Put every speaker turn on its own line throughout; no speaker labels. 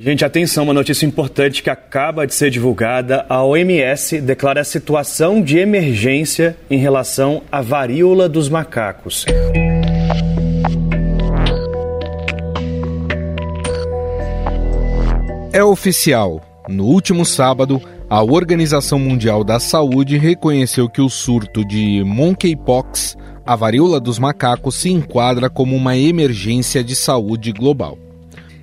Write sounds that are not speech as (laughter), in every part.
Gente, atenção, uma notícia importante que acaba de ser divulgada. A OMS declara a situação de emergência em relação à varíola dos macacos.
É oficial. No último sábado, a Organização Mundial da Saúde reconheceu que o surto de monkeypox, a varíola dos macacos, se enquadra como uma emergência de saúde global.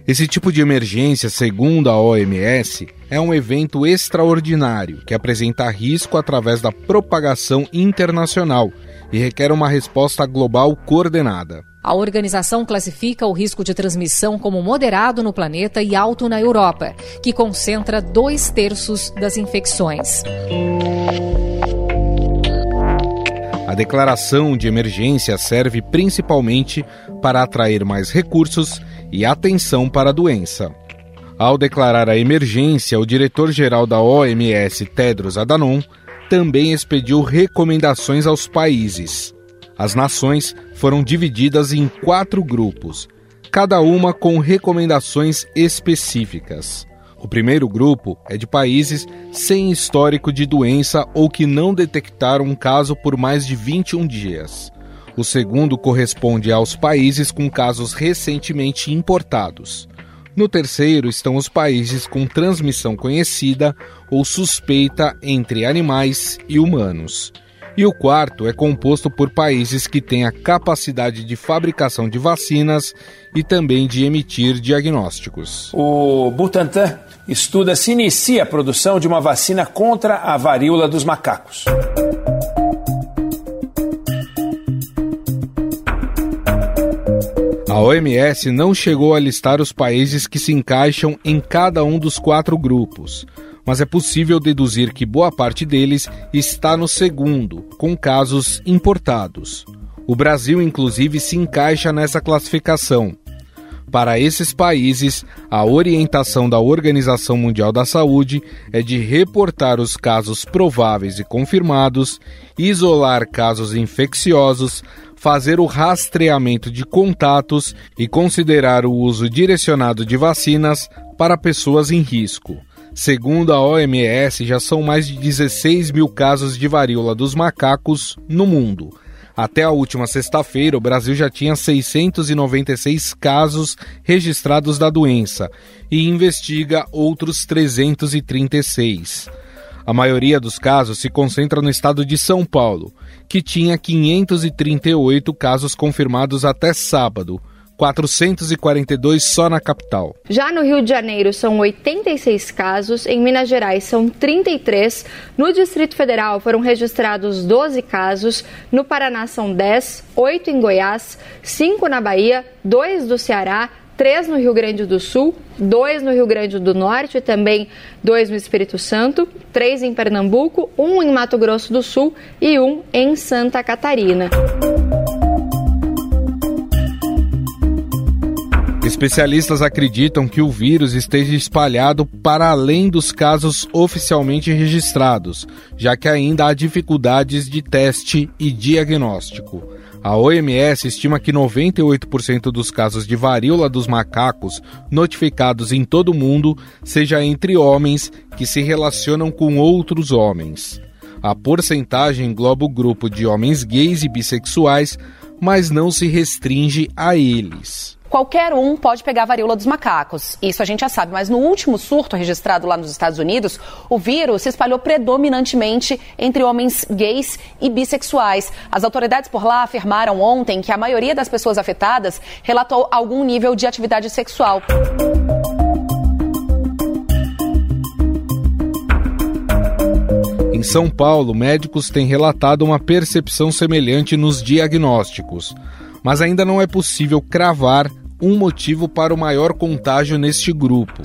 Esse tipo de emergência, segundo a OMS, é um evento extraordinário que apresenta risco através da propagação internacional e requer uma resposta global coordenada.
A organização classifica o risco de transmissão como moderado no planeta e alto na Europa, que concentra dois terços das infecções.
A declaração de emergência serve principalmente para atrair mais recursos e atenção para a doença. Ao declarar a emergência, o diretor-geral da OMS, Tedros Adhanom, também expediu recomendações aos países. As nações foram divididas em quatro grupos, cada uma com recomendações específicas. O primeiro grupo é de países sem histórico de doença ou que não detectaram um caso por mais de 21 dias. O segundo corresponde aos países com casos recentemente importados. No terceiro estão os países com transmissão conhecida ou suspeita entre animais e humanos. E o quarto é composto por países que têm a capacidade de fabricação de vacinas e também de emitir diagnósticos.
O Butantan estuda se inicia a produção de uma vacina contra a varíola dos macacos.
A OMS não chegou a listar os países que se encaixam em cada um dos quatro grupos, mas é possível deduzir que boa parte deles está no segundo, com casos importados. O Brasil, inclusive, se encaixa nessa classificação. Para esses países, a orientação da Organização Mundial da Saúde é de reportar os casos prováveis e confirmados, isolar casos infecciosos, fazer o rastreamento de contatos e considerar o uso direcionado de vacinas para pessoas em risco. Segundo a OMS, já são mais de 16 mil casos de varíola dos macacos no mundo. Até a última sexta-feira, o Brasil já tinha 696 casos registrados da doença e investiga outros 336. A maioria dos casos se concentra no estado de São Paulo, que tinha 538 casos confirmados até sábado. 442 só na capital.
Já no Rio de Janeiro são 86 casos, em Minas Gerais são 33, no Distrito Federal foram registrados 12 casos, no Paraná são 10, 8 em Goiás, 5 na Bahia, 2 do Ceará, três no Rio Grande do Sul, dois no Rio Grande do Norte e também dois no Espírito Santo, três em Pernambuco, um em Mato Grosso do Sul e um em Santa Catarina.
Especialistas acreditam que o vírus esteja espalhado para além dos casos oficialmente registrados, já que ainda há dificuldades de teste e diagnóstico. A OMS estima que 98% dos casos de varíola dos macacos notificados em todo o mundo seja entre homens que se relacionam com outros homens. A porcentagem engloba o grupo de homens gays e bissexuais, mas não se restringe a eles
qualquer um pode pegar a varíola dos macacos. Isso a gente já sabe, mas no último surto registrado lá nos Estados Unidos, o vírus se espalhou predominantemente entre homens gays e bissexuais. As autoridades por lá afirmaram ontem que a maioria das pessoas afetadas relatou algum nível de atividade sexual.
Em São Paulo, médicos têm relatado uma percepção semelhante nos diagnósticos, mas ainda não é possível cravar um motivo para o maior contágio neste grupo.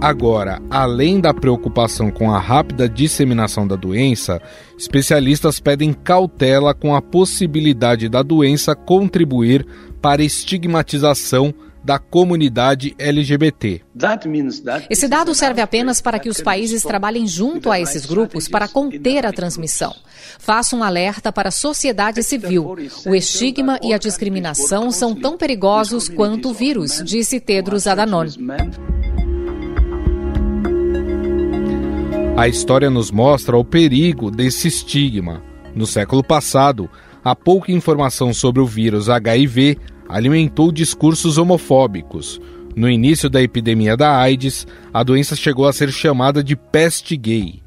Agora, além da preocupação com a rápida disseminação da doença, especialistas pedem cautela com a possibilidade da doença contribuir para estigmatização da comunidade LGBT.
Esse dado serve apenas para que os países trabalhem junto a esses grupos para conter a transmissão. Faço um alerta para a sociedade civil. O estigma e a discriminação são tão perigosos quanto o vírus, disse Tedros Adhanom.
A história nos mostra o perigo desse estigma. No século passado, a pouca informação sobre o vírus HIV alimentou discursos homofóbicos. No início da epidemia da AIDS, a doença chegou a ser chamada de peste gay.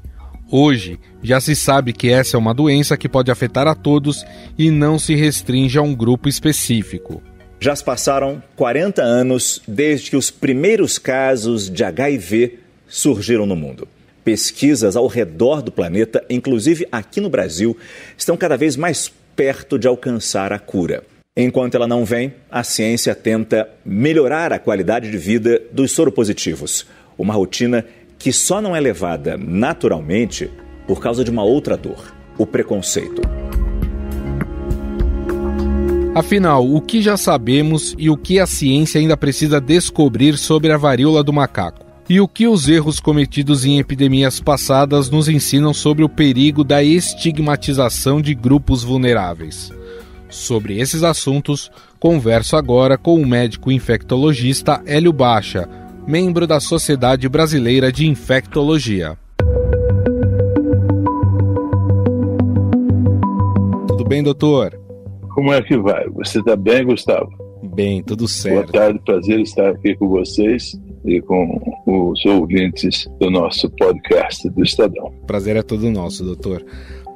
Hoje, já se sabe que essa é uma doença que pode afetar a todos e não se restringe a um grupo específico.
Já se passaram 40 anos desde que os primeiros casos de HIV surgiram no mundo. Pesquisas ao redor do planeta, inclusive aqui no Brasil, estão cada vez mais perto de alcançar a cura. Enquanto ela não vem, a ciência tenta melhorar a qualidade de vida dos soropositivos, uma rotina que só não é levada naturalmente por causa de uma outra dor, o preconceito.
Afinal, o que já sabemos e o que a ciência ainda precisa descobrir sobre a varíola do macaco? e o que os erros cometidos em epidemias passadas nos ensinam sobre o perigo da estigmatização de grupos vulneráveis. Sobre esses assuntos, converso agora com o médico infectologista Hélio Baixa, membro da Sociedade Brasileira de Infectologia. Tudo bem, doutor?
Como é que vai? Você está bem, Gustavo?
Bem, tudo certo.
Boa tarde, prazer estar aqui com vocês e com os ouvintes do nosso podcast do Estadão.
Prazer é todo nosso, doutor.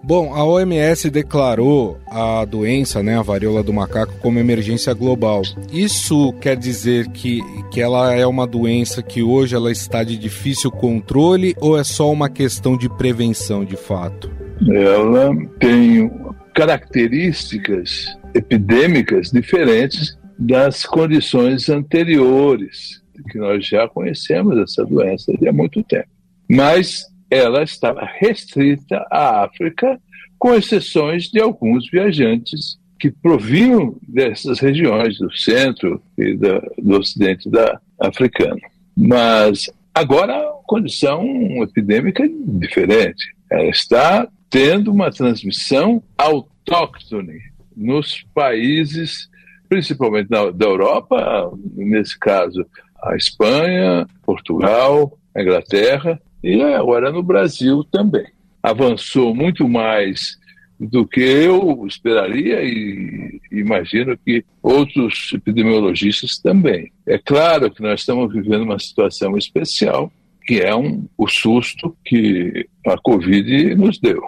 Bom, a OMS declarou a doença, né, a varíola do macaco, como emergência global. Isso quer dizer que, que ela é uma doença que hoje ela está de difícil controle ou é só uma questão de prevenção de fato?
Ela tem características epidêmicas diferentes das condições anteriores que nós já conhecemos essa doença há muito tempo. Mas ela estava restrita à África, com exceções de alguns viajantes que provinham dessas regiões do centro e do ocidente da africano. Mas agora a condição epidêmica é diferente. Ela está tendo uma transmissão autóctone nos países, principalmente da, da Europa, nesse caso a Espanha, Portugal, a Inglaterra e agora no Brasil também. Avançou muito mais do que eu esperaria e imagino que outros epidemiologistas também. É claro que nós estamos vivendo uma situação especial, que é um, o susto que a Covid nos deu.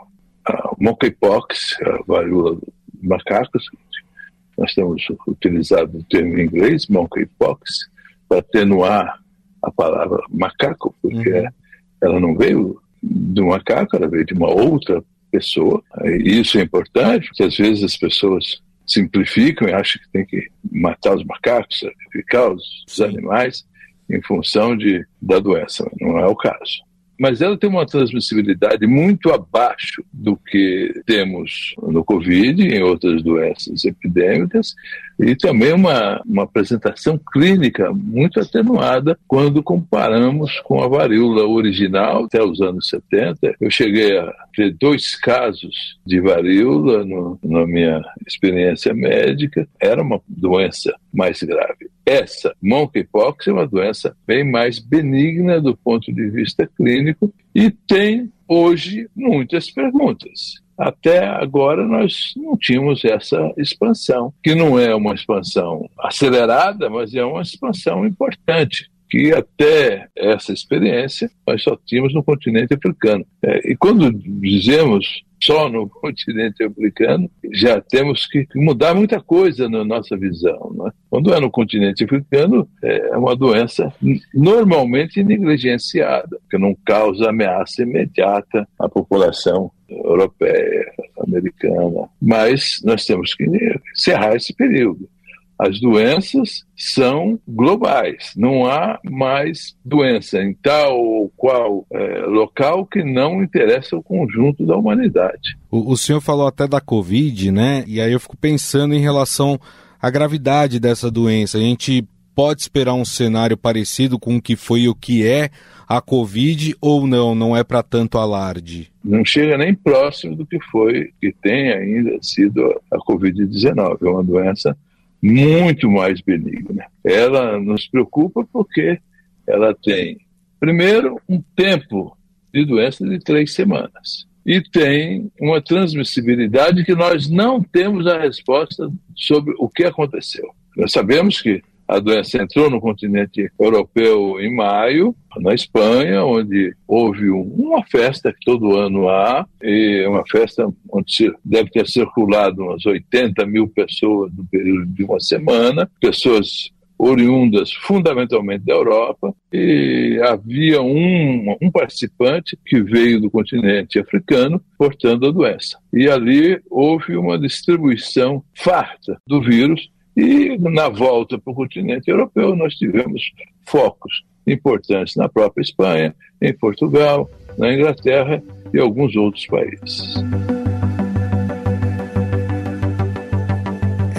A monkeypox, a varíola dos macacos, nós temos utilizado o termo em inglês, monkeypox, para atenuar a palavra macaco, porque uhum. Ela não veio de um macaco, ela veio de uma outra pessoa. E isso é importante, porque às vezes as pessoas simplificam e acham que tem que matar os macacos, sacrificar os, os animais em função de, da doença. Não é o caso mas ela tem uma transmissibilidade muito abaixo do que temos no Covid e em outras doenças epidêmicas, e também uma, uma apresentação clínica muito atenuada quando comparamos com a varíola original até os anos 70. Eu cheguei a ter dois casos de varíola no, na minha experiência médica, era uma doença mais grave. Essa monkeypox é uma doença bem mais benigna do ponto de vista clínico e tem hoje muitas perguntas. Até agora nós não tínhamos essa expansão, que não é uma expansão acelerada, mas é uma expansão importante que até essa experiência nós só tínhamos no continente africano. É, e quando dizemos só no (laughs) continente africano, já temos que mudar muita coisa na nossa visão. Né? Quando é no continente africano, é uma doença normalmente negligenciada, que não causa ameaça imediata à população europeia, americana. Mas nós temos que encerrar esse período as doenças são globais. Não há mais doença em tal ou qual é, local que não interessa o conjunto da humanidade.
O, o senhor falou até da Covid, né? E aí eu fico pensando em relação à gravidade dessa doença. A gente pode esperar um cenário parecido com o que foi e o que é a Covid ou não? Não é para tanto alarde?
Não chega nem próximo do que foi, que tem ainda sido a Covid-19. É uma doença muito mais benigna. Ela nos preocupa porque ela tem, primeiro, um tempo de doença de três semanas. E tem uma transmissibilidade que nós não temos a resposta sobre o que aconteceu. Nós sabemos que a doença entrou no continente europeu em maio, na Espanha, onde houve uma festa que todo ano há, e uma festa onde deve ter circulado umas 80 mil pessoas no período de uma semana, pessoas oriundas fundamentalmente da Europa, e havia um, um participante que veio do continente africano portando a doença. E ali houve uma distribuição farta do vírus e na volta para o continente europeu, nós tivemos focos importantes na própria Espanha, em Portugal, na Inglaterra e alguns outros países.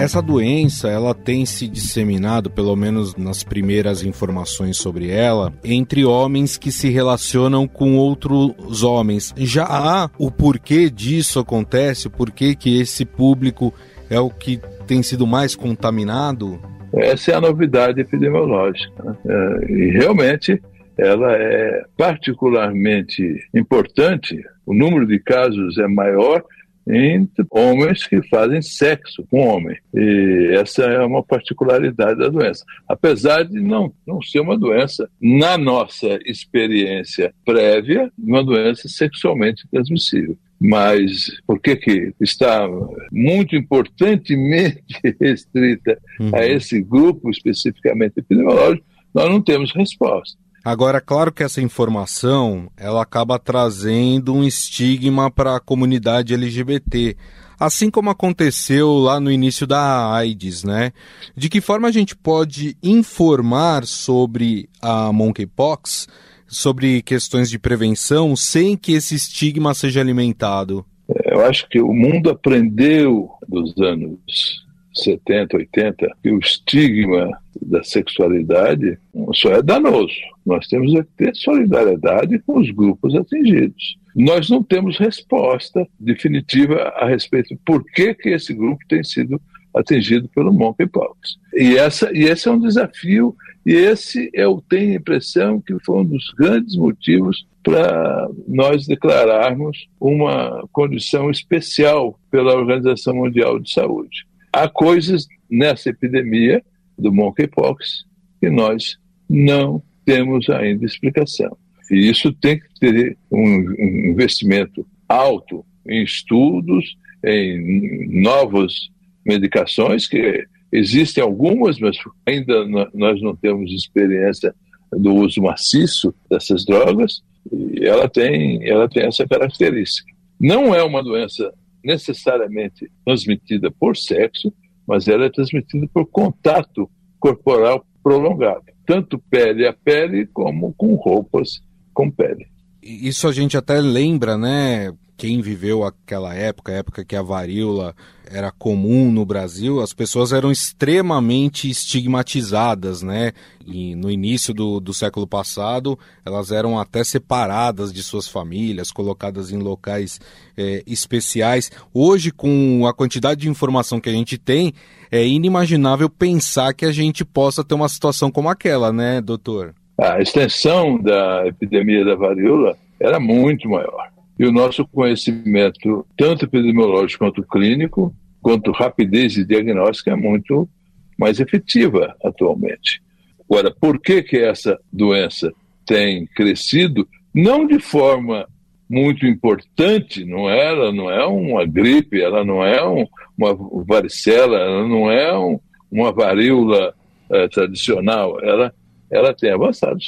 Essa doença, ela tem se disseminado, pelo menos nas primeiras informações sobre ela, entre homens que se relacionam com outros homens. Já há o porquê disso acontece, o porquê que esse público é o que tem sido mais contaminado?
Essa é a novidade epidemiológica. Né? É, e realmente ela é particularmente importante. O número de casos é maior entre homens que fazem sexo com homem. E essa é uma particularidade da doença. Apesar de não, não ser uma doença, na nossa experiência prévia, uma doença sexualmente transmissível mas por que, que está muito importantemente (laughs) restrita uhum. a esse grupo especificamente epidemiológico, nós não temos resposta.
Agora, claro que essa informação ela acaba trazendo um estigma para a comunidade LGBT, assim como aconteceu lá no início da AIDS, né? De que forma a gente pode informar sobre a monkeypox sobre questões de prevenção sem que esse estigma seja alimentado?
É, eu acho que o mundo aprendeu dos anos 70, 80, que o estigma da sexualidade só é danoso. Nós temos que ter solidariedade com os grupos atingidos. Nós não temos resposta definitiva a respeito de por que, que esse grupo tem sido atingido pelo monkeypox. E, essa, e esse é um desafio, e esse eu tenho a impressão que foi um dos grandes motivos para nós declararmos uma condição especial pela Organização Mundial de Saúde. Há coisas nessa epidemia do monkeypox que nós não temos ainda explicação. E isso tem que ter um investimento alto em estudos, em novos medicações, que existem algumas, mas ainda nós não temos experiência do uso maciço dessas drogas, e ela tem, ela tem essa característica. Não é uma doença necessariamente transmitida por sexo, mas ela é transmitida por contato corporal prolongado, tanto pele a pele como com roupas com pele.
Isso a gente até lembra, né? Quem viveu aquela época, época que a varíola era comum no Brasil, as pessoas eram extremamente estigmatizadas, né? E no início do, do século passado, elas eram até separadas de suas famílias, colocadas em locais é, especiais. Hoje, com a quantidade de informação que a gente tem, é inimaginável pensar que a gente possa ter uma situação como aquela, né, doutor?
A extensão da epidemia da varíola era muito maior e o nosso conhecimento, tanto epidemiológico quanto clínico, quanto rapidez de diagnóstico, é muito mais efetiva atualmente. Agora, por que, que essa doença tem crescido? Não de forma muito importante, não é, ela não é uma gripe, ela não é um, uma varicela, ela não é um, uma varíola é, tradicional, ela, ela tem avançado.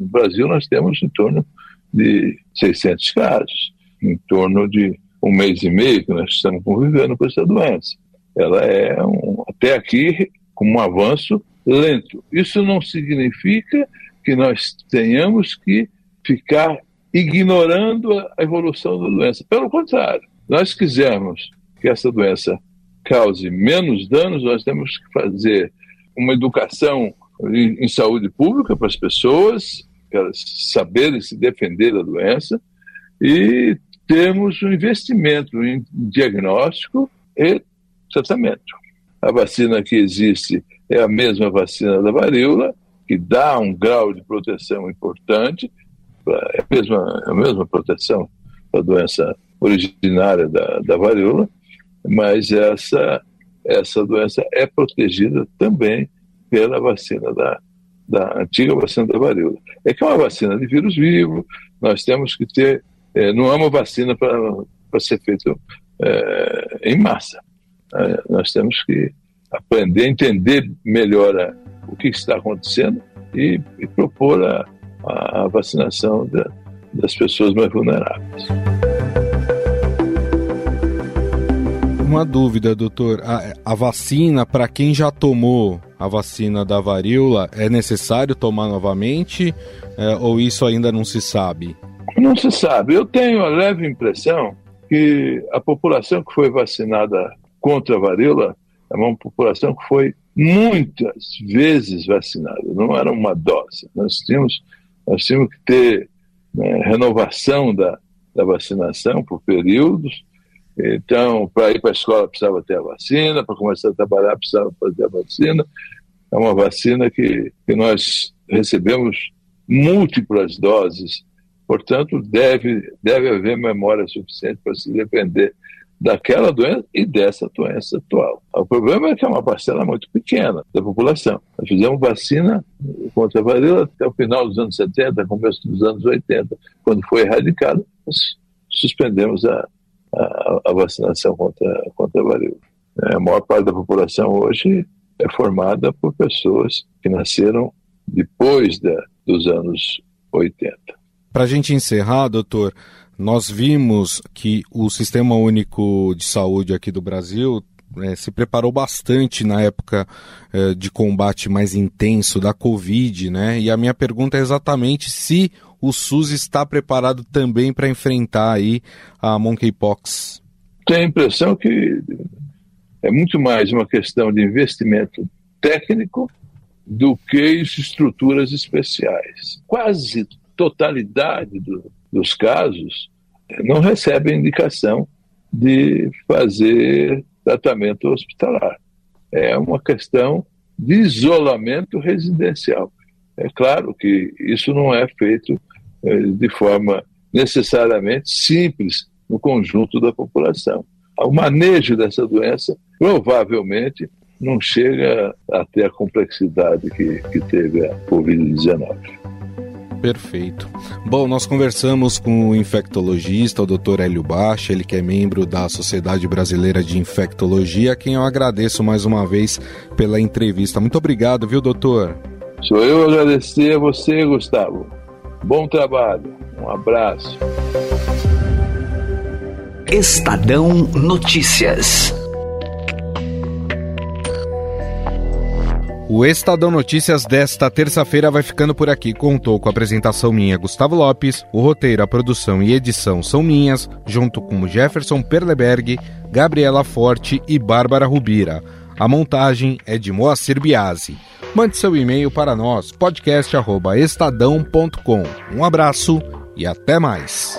No Brasil nós temos em torno de 600 casos em torno de um mês e meio que nós estamos convivendo com essa doença. Ela é, um, até aqui, com um avanço lento. Isso não significa que nós tenhamos que ficar ignorando a evolução da doença. Pelo contrário, nós quisermos que essa doença cause menos danos, nós temos que fazer uma educação em, saúde pública para as pessoas, elas saberem se defender da doença, e temos um investimento em diagnóstico e tratamento. A vacina que existe é a mesma vacina da varíola, que dá um grau de proteção importante, é a mesma, a mesma proteção da doença originária da, da varíola, mas essa, essa doença é protegida também pela vacina da, da antiga vacina da varíola. É que é uma vacina de vírus vivo, nós temos que ter, é, não é uma vacina para ser feita é, em massa. É, nós temos que aprender entender melhor a, o que está acontecendo e, e propor a, a vacinação da, das pessoas mais vulneráveis.
Uma dúvida, doutor. A, a vacina, para quem já tomou a vacina da varíola, é necessário tomar novamente é, ou isso ainda não se sabe?
Não se sabe. Eu tenho a leve impressão que a população que foi vacinada contra a varíola é uma população que foi muitas vezes vacinada, não era uma dose. Nós tínhamos, nós tínhamos que ter né, renovação da, da vacinação por períodos então, para ir para a escola precisava ter a vacina, para começar a trabalhar precisava fazer a vacina. É uma vacina que, que nós recebemos múltiplas doses, portanto, deve, deve haver memória suficiente para se defender daquela doença e dessa doença atual. O problema é que é uma parcela muito pequena da população. Nós fizemos vacina contra a varíola até o final dos anos 70, começo dos anos 80. Quando foi erradicado, nós suspendemos a, a, a vacinação contra, contra a varíola. É, a maior parte da população hoje é formada por pessoas que nasceram depois da, dos anos 80.
Para a gente encerrar, doutor, nós vimos que o Sistema Único de Saúde aqui do Brasil é, se preparou bastante na época é, de combate mais intenso da Covid, né? E a minha pergunta é exatamente se o SUS está preparado também para enfrentar aí a monkeypox?
Tenho a impressão que é muito mais uma questão de investimento técnico do que estruturas especiais. Quase totalidade do, dos casos não recebe indicação de fazer tratamento hospitalar. É uma questão de isolamento residencial. É claro que isso não é feito eh, de forma necessariamente simples no conjunto da população. O manejo dessa doença provavelmente não chega a ter a complexidade que, que teve a Covid-19.
Perfeito. Bom, nós conversamos com o infectologista, o Dr. Hélio Baixa, ele que é membro da Sociedade Brasileira de Infectologia, a quem eu agradeço mais uma vez pela entrevista. Muito obrigado, viu, doutor?
Sou eu agradecer a você, Gustavo. Bom trabalho. Um abraço.
Estadão Notícias.
O Estadão Notícias desta terça-feira vai ficando por aqui. Contou com a apresentação minha, Gustavo Lopes. O roteiro, a produção e edição são minhas, junto com Jefferson Perleberg, Gabriela Forte e Bárbara Rubira. A montagem é de Moacir Biasi. Mande seu e-mail para nós, podcast.estadão.com. Um abraço e até mais.